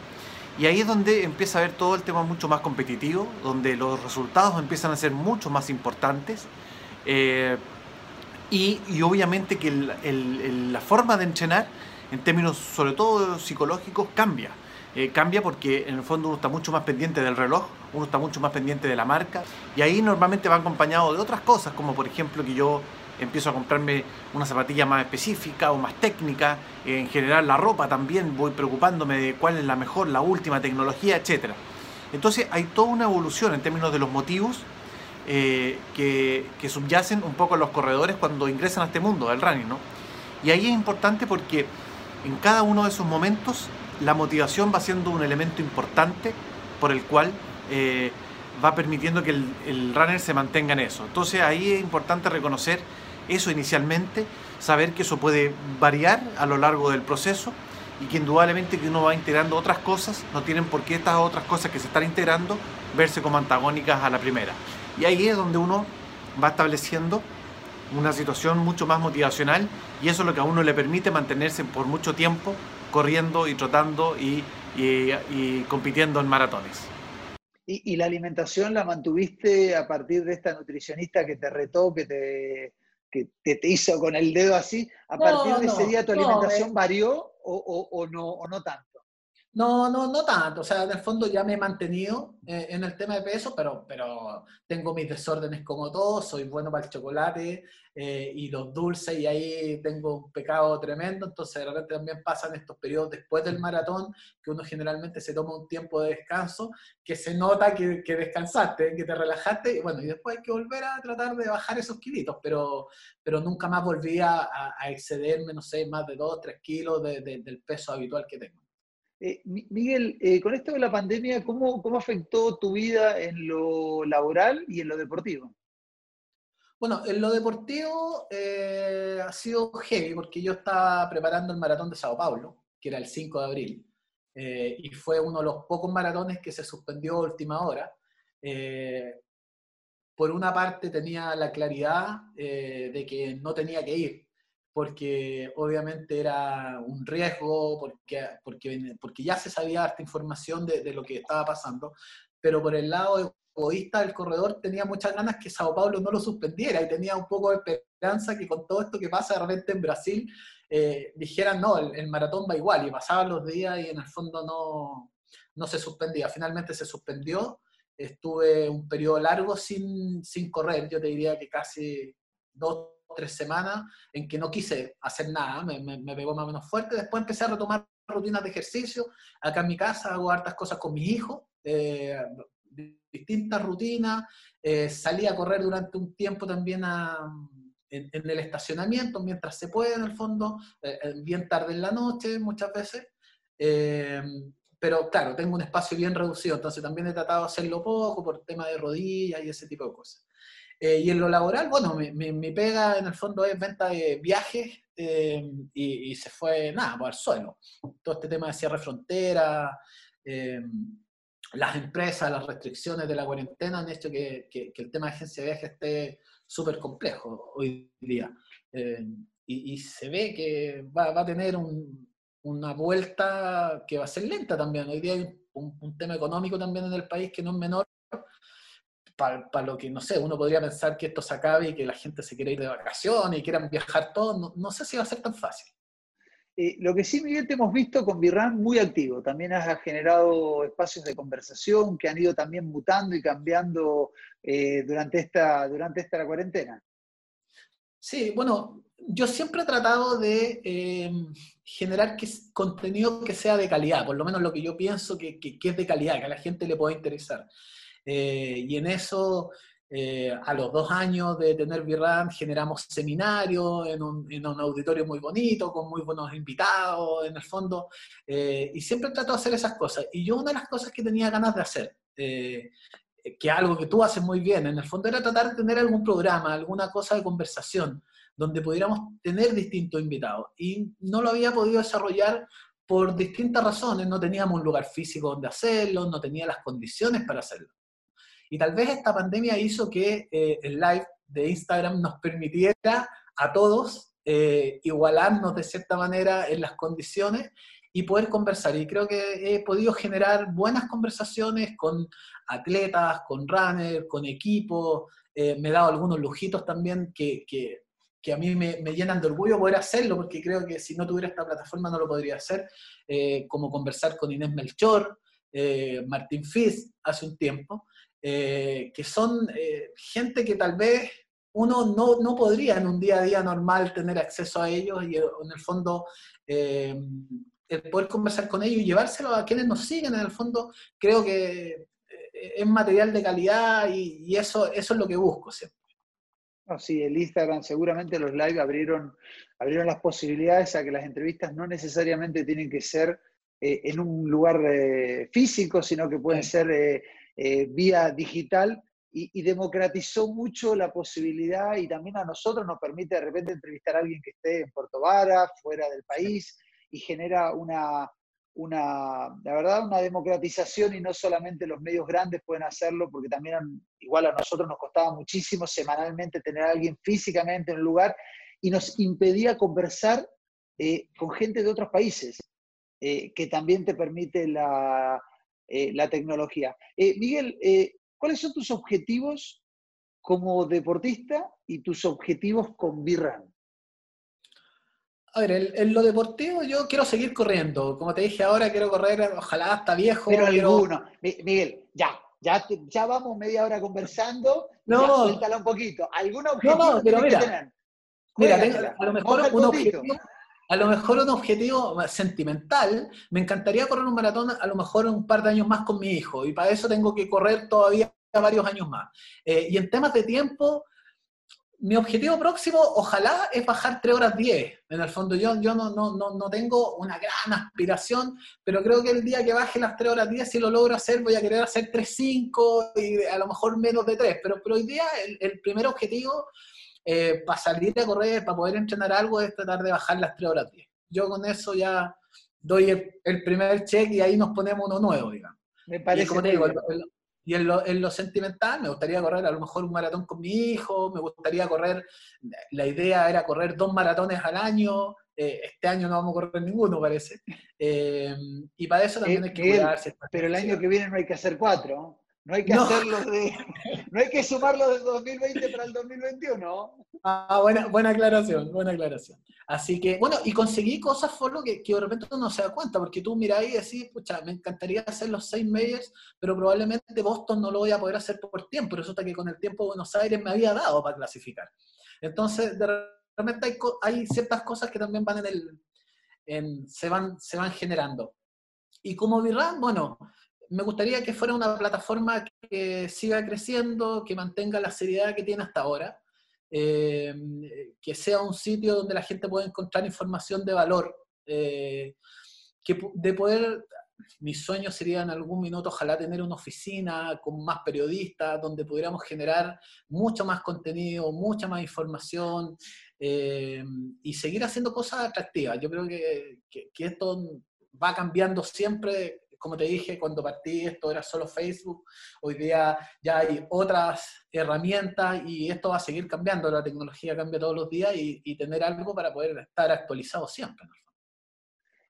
Y ahí es donde empieza a ver todo el tema mucho más competitivo, donde los resultados empiezan a ser mucho más importantes. y, obviamente que la forma de entrenar, en términos sobre todo psicológicos, cambia. Eh, cambia porque en el fondo uno está mucho más pendiente del reloj, uno está mucho más pendiente de la marca y ahí normalmente va acompañado de otras cosas, como por ejemplo que yo empiezo a comprarme una zapatilla más específica o más técnica, en general la ropa también, voy preocupándome de cuál es la mejor, la última tecnología, etc. Entonces hay toda una evolución en términos de los motivos eh, que, que, subyacen un poco a los corredores cuando ingresan a este mundo del running, ¿no? Y ahí es importante porque en cada uno de esos momentos la motivación va siendo un elemento importante por el cual eh, va permitiendo que el, runner se mantenga en eso. Entonces ahí es importante reconocer eso inicialmente, saber que eso puede variar a lo largo del proceso y que indudablemente que uno va integrando otras cosas, no tienen por qué estas otras cosas que se están integrando verse como antagónicas a la primera. Y ahí es donde uno va estableciendo una situación mucho más motivacional y eso es lo que a uno le permite mantenerse por mucho tiempo corriendo y trotando y, compitiendo en maratones. ¿Y, la alimentación la mantuviste a partir de esta nutricionista que te retó, que te, te hizo con el dedo así? ¿A partir de ese día tu alimentación varió o, no, o no tanto? No, no, no tanto. O sea, en el fondo ya me he mantenido eh, en el tema de peso, pero, pero tengo mis desórdenes como todos. Soy bueno para el chocolate eh, y los dulces, y ahí tengo un pecado tremendo. Entonces, de repente también pasan estos periodos después del maratón, que uno generalmente se toma un tiempo de descanso, que se nota que, que descansaste, que te relajaste, y bueno, y después hay que volver a tratar de bajar esos kilitos, pero, pero nunca más volví a, excederme, no sé, más de 2, 3 kilos del peso habitual que tengo. Eh, Miguel, eh, con esto de la pandemia, ¿cómo, ¿cómo, afectó tu vida en lo laboral y en lo deportivo? Bueno, en lo deportivo eh, ha sido heavy porque yo estaba preparando el maratón de Sao Paulo, que era el 5 de abril, y fue uno de los pocos maratones que se suspendió a última hora. por una parte tenía la claridad de que no tenía que ir, porque obviamente era un riesgo, porque, porque, porque ya se sabía esta información de, de, lo que estaba pasando, pero por el lado egoísta del corredor tenía muchas ganas que Sao Paulo no lo suspendiera y tenía un poco de esperanza que con todo esto que pasa de repente en Brasil eh, dijeran, no, el, maratón va igual y pasaban los días y en el fondo no, no se suspendía. Finalmente se suspendió, estuve un periodo largo sin, sin correr, yo te diría que casi dos tres semanas en que no quise hacer nada, me, me, pegó más o menos fuerte. Después empecé a retomar rutinas de ejercicio. Acá en mi casa hago hartas cosas con mis hijos, eh, distintas rutinas. Eh, salí a correr durante un tiempo también en, el estacionamiento, mientras se puede en el fondo, eh, bien tarde en la noche muchas veces. pero claro, tengo un espacio bien reducido, entonces también he tratado de hacerlo poco por tema de rodillas y ese tipo de cosas. Eh, y en lo laboral, bueno, mi, pega en el fondo es venta de viajes eh, y, se fue, nada, por el suelo. Todo este tema de cierre frontera, eh, las empresas, las restricciones de la cuarentena han hecho que, el tema de agencia de viajes esté súper complejo hoy día. Y, se ve que va, a tener una vuelta que va a ser lenta también. Hoy día hay un, un tema económico también en el país que no es menor para lo que, no sé, uno podría pensar que esto se acabe y que la gente se quiera ir de vacaciones y quieran viajar todos, no, sé si va a ser tan fácil. Eh, lo que sí, Miguel, te hemos visto con Birran muy activo. También has generado espacios de conversación que han ido también mutando y cambiando eh, durante, esta, durante esta cuarentena. Sí, bueno, yo siempre he tratado de eh, generar que, contenido que sea de calidad, por lo menos lo que yo pienso que, que, que es de calidad, que a la gente le pueda interesar. Eh, y en eso, eh, a los dos años de tener VRAM, generamos seminarios en un, auditorio muy bonito, con muy buenos invitados, en el fondo, eh, y siempre trato de hacer esas cosas. Y yo una de las cosas que tenía ganas de hacer, que algo que tú haces muy bien, en el fondo era tratar de tener algún programa, alguna cosa de conversación, donde pudiéramos tener distintos invitados. Y no lo había podido desarrollar por distintas razones. No teníamos un lugar físico donde hacerlo, no tenía las condiciones para hacerlo. Y tal vez esta pandemia hizo que eh, el live de Instagram nos permitiera a todos eh, igualarnos de cierta manera en las condiciones y poder conversar. Y creo que he podido generar buenas conversaciones con atletas, con runners, con equipos. Eh, me he dado algunos lujitos también que, que, a mí me, llenan de orgullo poder hacerlo, porque creo que si no tuviera esta plataforma no lo podría hacer, como conversar con Inés Melchor, Martín Fizz hace un tiempo. Eh, que son eh, gente que tal vez uno no, no, podría en un día a día normal tener acceso a ellos y en el fondo eh, el poder conversar con ellos y llevárselo a quienes nos siguen, en el fondo creo que es material de calidad y, eso, eso es lo que busco siempre. sí, el Instagram, seguramente los live abrieron, abrieron las posibilidades a que las entrevistas no necesariamente tienen que ser en un lugar físico, sino que pueden ser eh, vía digital y, democratizó mucho la posibilidad y también a nosotros nos permite de repente entrevistar a alguien que esté en Puerto Vara, fuera del país, y genera una, una, la verdad, una democratización y no solamente los medios grandes pueden hacerlo, porque también igual a nosotros nos costaba muchísimo semanalmente tener a alguien físicamente en el lugar y nos impedía conversar eh, con gente de otros países, eh, que también te permite la, eh, la tecnología. Eh, Miguel, eh, ¿cuáles son tus objetivos como deportista y tus objetivos con Birran? A ver, en, lo deportivo yo quiero seguir corriendo. Como te dije ahora, quiero correr, ojalá hasta viejo. Pero alguno. Miguel, ya, ya, ya vamos media hora conversando. No. suéltala un poquito. ¿Algún objetivo no, pero mira, que tener? Mira, a lo mejor un objetivo, a lo mejor un objetivo sentimental, me encantaría correr un maratón a lo mejor un par de años más con mi hijo, y para eso tengo que correr todavía varios años más. Eh, y en temas de tiempo, mi objetivo próximo, ojalá, es bajar 3 horas 10. En el fondo, yo, yo no, no, no, tengo una gran aspiración, pero creo que el día que baje las 3 horas 10, si lo logro hacer, voy a querer hacer 3.5 y a lo mejor menos de 3. Pero, pero hoy día el, el primer objetivo eh, para salir a correr, para poder entrenar algo, es tratar de bajar las 3 horas 10. Yo con eso ya doy el, primer check y ahí nos ponemos uno nuevo, digamos. Me parece. Y, en, lo, en, lo, sentimental, me gustaría correr a lo mejor un maratón con mi hijo, me gustaría correr, la idea era correr dos maratones al año, eh, este año no vamos a correr ninguno, parece. Eh, y para eso también hay que cuidarse. Pero el año que viene no hay que hacer cuatro. No hay que hacerlo de. No hay que sumarlo del 2020 para el 2021. Ah, buena, buena aclaración, buena aclaración. Así que, bueno, y conseguí cosas, Folo, que, que de repente uno no se da cuenta, porque tú miras y decís, pucha, me encantaría hacer los seis meses, pero probablemente Boston no lo voy a poder hacer por tiempo. Resulta que con el tiempo Buenos Aires me había dado para clasificar. Entonces, de repente hay, hay ciertas cosas que también van en el. En, se, van, se van generando. Y como Virran, bueno, me gustaría que fuera una plataforma que siga creciendo, que mantenga la seriedad que tiene hasta ahora, eh, que sea un sitio donde la gente pueda encontrar información de valor, eh, que de poder, mi sueño sería en algún minuto ojalá tener una oficina con más periodistas, donde pudiéramos generar mucho más contenido, mucha más información eh, y seguir haciendo cosas atractivas. Yo creo que, que esto va cambiando siempre como te dije, cuando partí esto era solo Facebook, hoy día ya hay otras herramientas y esto va a seguir cambiando, la tecnología cambia todos los días y, tener algo para poder estar actualizado siempre.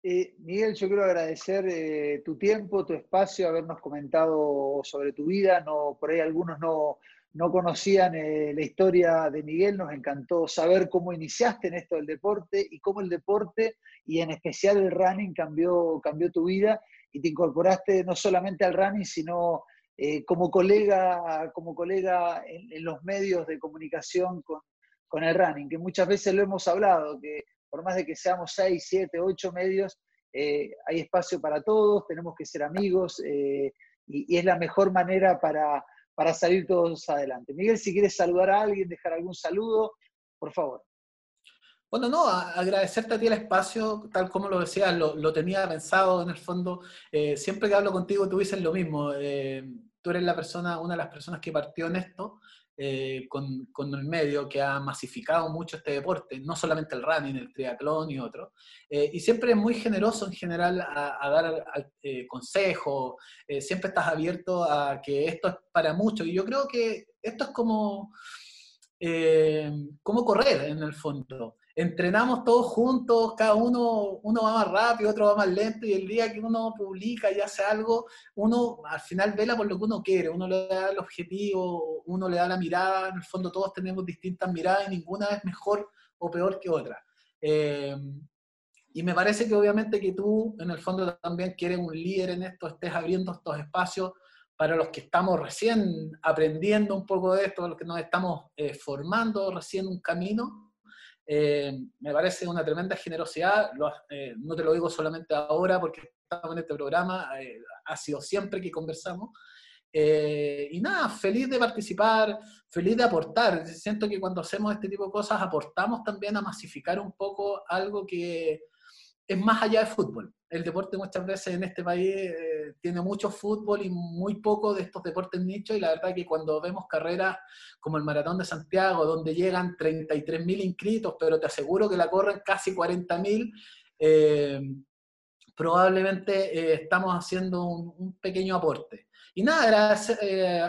Eh, Miguel, yo quiero agradecer eh, tu tiempo, tu espacio, habernos comentado sobre tu vida. No, por ahí algunos no, no conocían eh, la historia de Miguel, nos encantó saber cómo iniciaste en esto del deporte y cómo el deporte y en especial el running cambió, cambió tu vida y te incorporaste no solamente al running, sino eh, como colega, como colega en, los medios de comunicación con, el running, que muchas veces lo hemos hablado, que por más de que seamos seis, siete, ocho medios, eh, hay espacio para todos, tenemos que ser amigos eh, y, es la mejor manera para, para salir todos adelante. Miguel, si quieres saludar a alguien, dejar algún saludo, por favor. Bueno, no, agradecerte a ti el espacio, tal como lo decías, lo, tenía pensado en el fondo. Eh, siempre que hablo contigo, tú dices lo mismo. Eh, tú eres la persona, una de las personas que partió en esto, eh, con, con, el medio, que ha masificado mucho este deporte, no solamente el running, el triatlón y otro. y siempre es muy generoso en general a, dar consejos, siempre estás abierto a que esto es para muchos. Y yo creo que esto es como, como correr en el fondo entrenamos todos juntos, cada uno, uno va más rápido, otro va más lento, y el día que uno publica y hace algo, uno al final vela por lo que uno quiere, uno le da el objetivo, uno le da la mirada, en el fondo todos tenemos distintas miradas y ninguna es mejor o peor que otra. Eh, y me parece que obviamente que tú en el fondo también quieres un líder en esto, estés abriendo estos espacios para los que estamos recién aprendiendo un poco de esto, los que nos estamos eh, formando recién un camino, eh, me parece una tremenda generosidad, eh, no te lo digo solamente ahora porque estamos en este programa, eh, ha sido siempre que conversamos. y nada, feliz de participar, feliz de aportar. Siento que cuando hacemos este tipo de cosas aportamos también a masificar un poco algo que es más allá de fútbol. El deporte muchas veces en este país eh, tiene mucho fútbol y muy poco de estos deportes nichos y la verdad que cuando vemos carreras como el Maratón de Santiago, donde llegan 33.000 inscritos, pero te aseguro que la corren casi 40.000, eh, probablemente eh, estamos haciendo un, pequeño aporte. Y nada,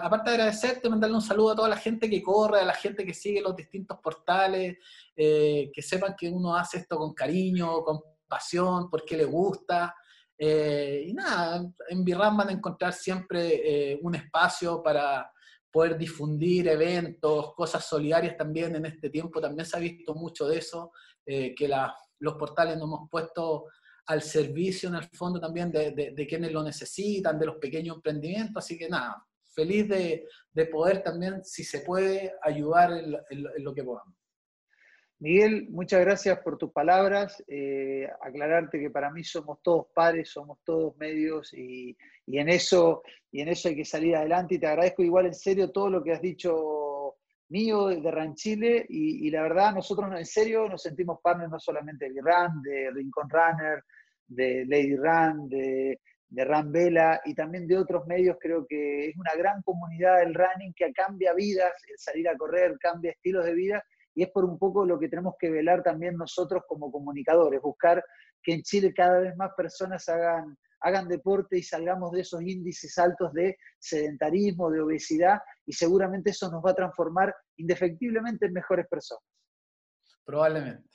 aparte de agradecerte, mandarle un saludo a toda la gente que corre, a la gente que sigue los distintos portales, que sepan que uno hace esto con cariño, con pasión, por qué le gusta. Eh, y nada, en Birram van a encontrar siempre eh, un espacio para poder difundir eventos, cosas solidarias también en este tiempo. También se ha visto mucho de eso, eh, que las los portales nos hemos puesto al servicio en el fondo también de, quienes lo necesitan, de los pequeños emprendimientos, así que nada, feliz de, poder también, si se puede, ayudar en, lo que podamos. Miguel, muchas gracias por tus palabras. Eh, aclararte que para mí somos todos pares, somos todos medios y, en eso, y en eso hay que salir adelante. Y te agradezco igual en serio todo lo que has dicho mío de Ranchile y, y la verdad nosotros en serio nos sentimos partners no solamente de Run, de Rincón Runner, de Lady Run, de, de Run Vela y también de otros medios. Creo que es una gran comunidad del running que cambia vidas, el salir a correr cambia estilos de vida y es por un poco lo que tenemos que velar también nosotros como comunicadores, buscar que en Chile cada vez más personas hagan, hagan deporte y salgamos de esos índices altos de sedentarismo, de obesidad, y seguramente eso nos va a transformar indefectiblemente en mejores personas. Probablemente.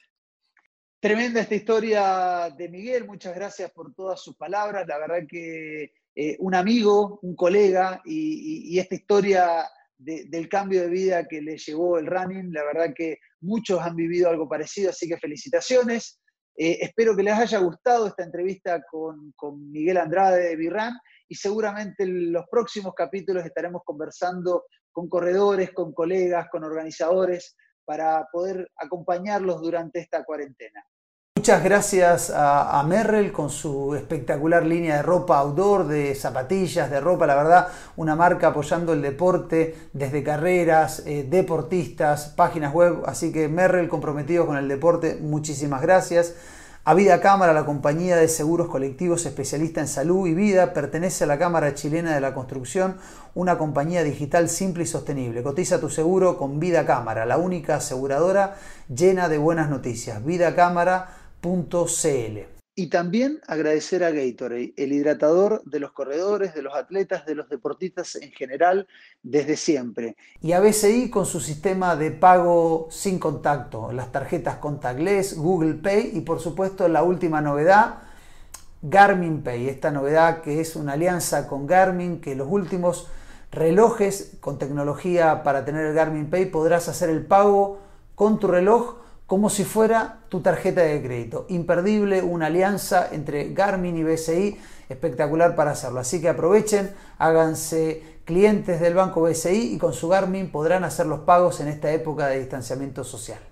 Tremenda esta historia de Miguel, muchas gracias por todas sus palabras, la verdad que eh, un amigo, un colega y, esta historia del cambio de vida que le llevó el running, la verdad que muchos han vivido algo parecido, así que felicitaciones. Eh, espero que les haya gustado esta entrevista con, con Miguel Andrade de Birran y seguramente en los próximos capítulos estaremos conversando con corredores, con colegas, con organizadores para poder acompañarlos durante esta cuarentena. Muchas gracias a, Merrell con su espectacular línea de ropa outdoor, de zapatillas, de ropa, la verdad, una marca apoyando el deporte desde carreras, eh, deportistas, páginas web, así que Merrell comprometido con el deporte, muchísimas gracias. A Vida Cámara, la compañía de seguros colectivos especialista en salud y vida, pertenece a la Cámara Chilena de la Construcción, una compañía digital simple y sostenible. Cotiza tu seguro con Vida Cámara, la única aseguradora llena de buenas noticias. Y también agradecer a Gatorade, el hidratador de los corredores, de los atletas, de los deportistas en general, desde siempre. Y a BCI con su sistema de pago sin contacto, las tarjetas contactless, Google Pay y por supuesto la última novedad, Garmin Pay. Esta novedad que es una alianza con Garmin, que los últimos relojes con tecnología para tener el Garmin Pay podrás hacer el pago con tu reloj como si fuera tu tarjeta de crédito. Imperdible, una alianza entre Garmin y BCI, espectacular para hacerlo. Así que aprovechen, háganse clientes del banco BCI y con su Garmin podrán hacer los pagos en esta época de distanciamiento social.